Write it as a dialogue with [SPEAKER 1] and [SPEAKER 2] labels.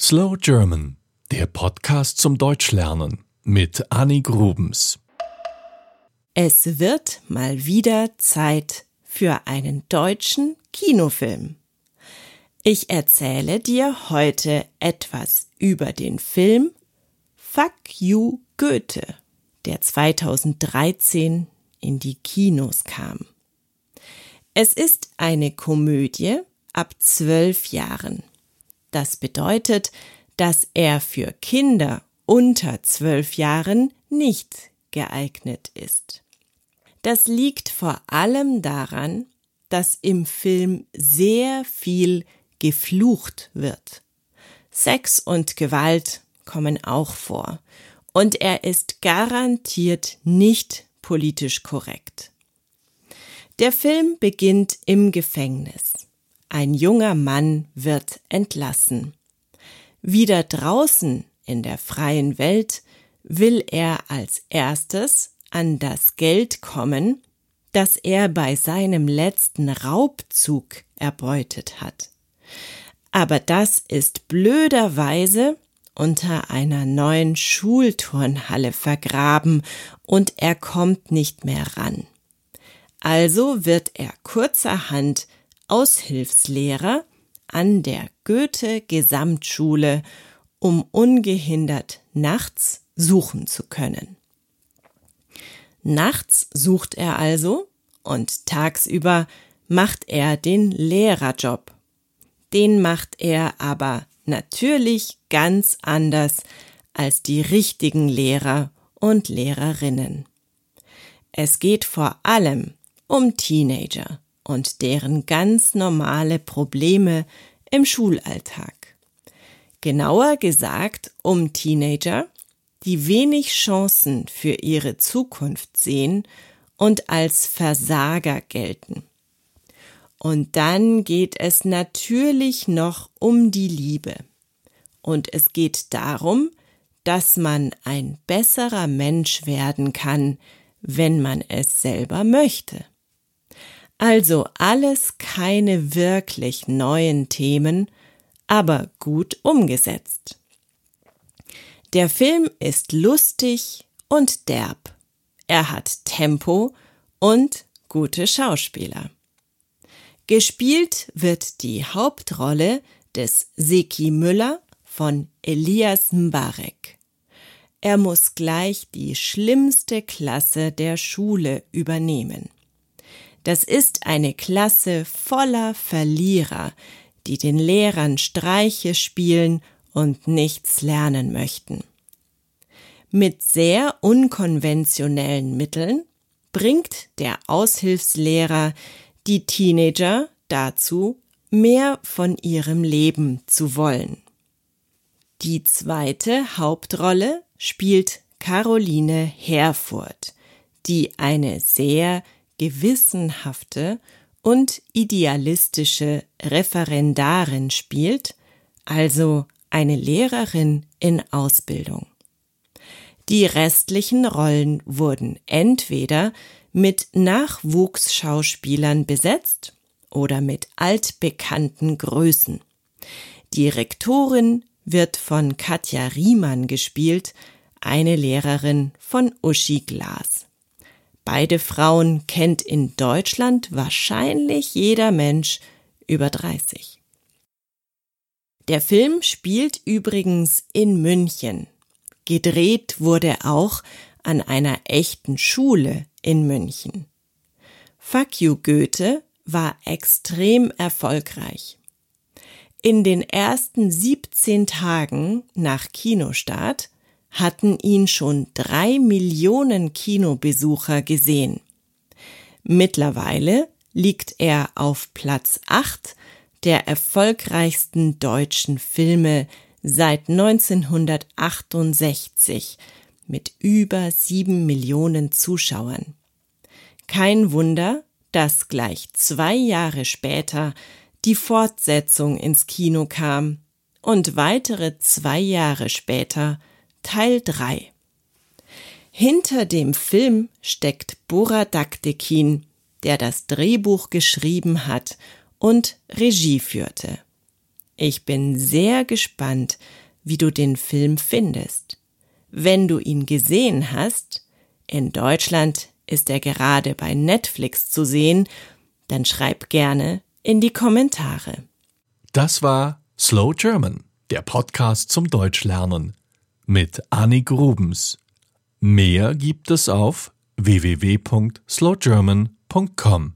[SPEAKER 1] Slow German, der Podcast zum Deutschlernen mit Annie Grubens.
[SPEAKER 2] Es wird mal wieder Zeit für einen deutschen Kinofilm. Ich erzähle dir heute etwas über den Film Fuck You Goethe, der 2013 in die Kinos kam. Es ist eine Komödie ab zwölf Jahren. Das bedeutet, dass er für Kinder unter zwölf Jahren nicht geeignet ist. Das liegt vor allem daran, dass im Film sehr viel geflucht wird. Sex und Gewalt kommen auch vor, und er ist garantiert nicht politisch korrekt. Der Film beginnt im Gefängnis. Ein junger Mann wird entlassen. Wieder draußen in der freien Welt will er als erstes an das Geld kommen, das er bei seinem letzten Raubzug erbeutet hat. Aber das ist blöderweise unter einer neuen Schulturnhalle vergraben und er kommt nicht mehr ran. Also wird er kurzerhand Aushilfslehrer an der Goethe Gesamtschule, um ungehindert nachts suchen zu können. Nachts sucht er also und tagsüber macht er den Lehrerjob. Den macht er aber natürlich ganz anders als die richtigen Lehrer und Lehrerinnen. Es geht vor allem um Teenager und deren ganz normale Probleme im Schulalltag. Genauer gesagt um Teenager, die wenig Chancen für ihre Zukunft sehen und als Versager gelten. Und dann geht es natürlich noch um die Liebe. Und es geht darum, dass man ein besserer Mensch werden kann, wenn man es selber möchte. Also alles keine wirklich neuen Themen, aber gut umgesetzt. Der Film ist lustig und derb. Er hat Tempo und gute Schauspieler. Gespielt wird die Hauptrolle des Seki Müller von Elias Mbarek. Er muss gleich die schlimmste Klasse der Schule übernehmen. Das ist eine Klasse voller Verlierer, die den Lehrern Streiche spielen und nichts lernen möchten. Mit sehr unkonventionellen Mitteln bringt der Aushilfslehrer die Teenager dazu, mehr von ihrem Leben zu wollen. Die zweite Hauptrolle spielt Caroline Herfurth, die eine sehr gewissenhafte und idealistische Referendarin spielt, also eine Lehrerin in Ausbildung. Die restlichen Rollen wurden entweder mit Nachwuchsschauspielern besetzt oder mit altbekannten Größen. Die Rektorin wird von Katja Riemann gespielt, eine Lehrerin von Uschi Glas. Beide Frauen kennt in Deutschland wahrscheinlich jeder Mensch über 30. Der Film spielt übrigens in München. Gedreht wurde auch an einer echten Schule in München. Fuck you Goethe war extrem erfolgreich. In den ersten 17 Tagen nach Kinostart hatten ihn schon drei Millionen Kinobesucher gesehen. Mittlerweile liegt er auf Platz acht der erfolgreichsten deutschen Filme seit 1968 mit über sieben Millionen Zuschauern. Kein Wunder, dass gleich zwei Jahre später die Fortsetzung ins Kino kam und weitere zwei Jahre später Teil 3 Hinter dem Film steckt Bora Daktekin, der das Drehbuch geschrieben hat und Regie führte. Ich bin sehr gespannt, wie du den Film findest. Wenn du ihn gesehen hast, in Deutschland ist er gerade bei Netflix zu sehen, dann schreib gerne in die Kommentare.
[SPEAKER 1] Das war Slow German, der Podcast zum Deutschlernen mit Annie Grubens. Mehr gibt es auf www.slowgerman.com.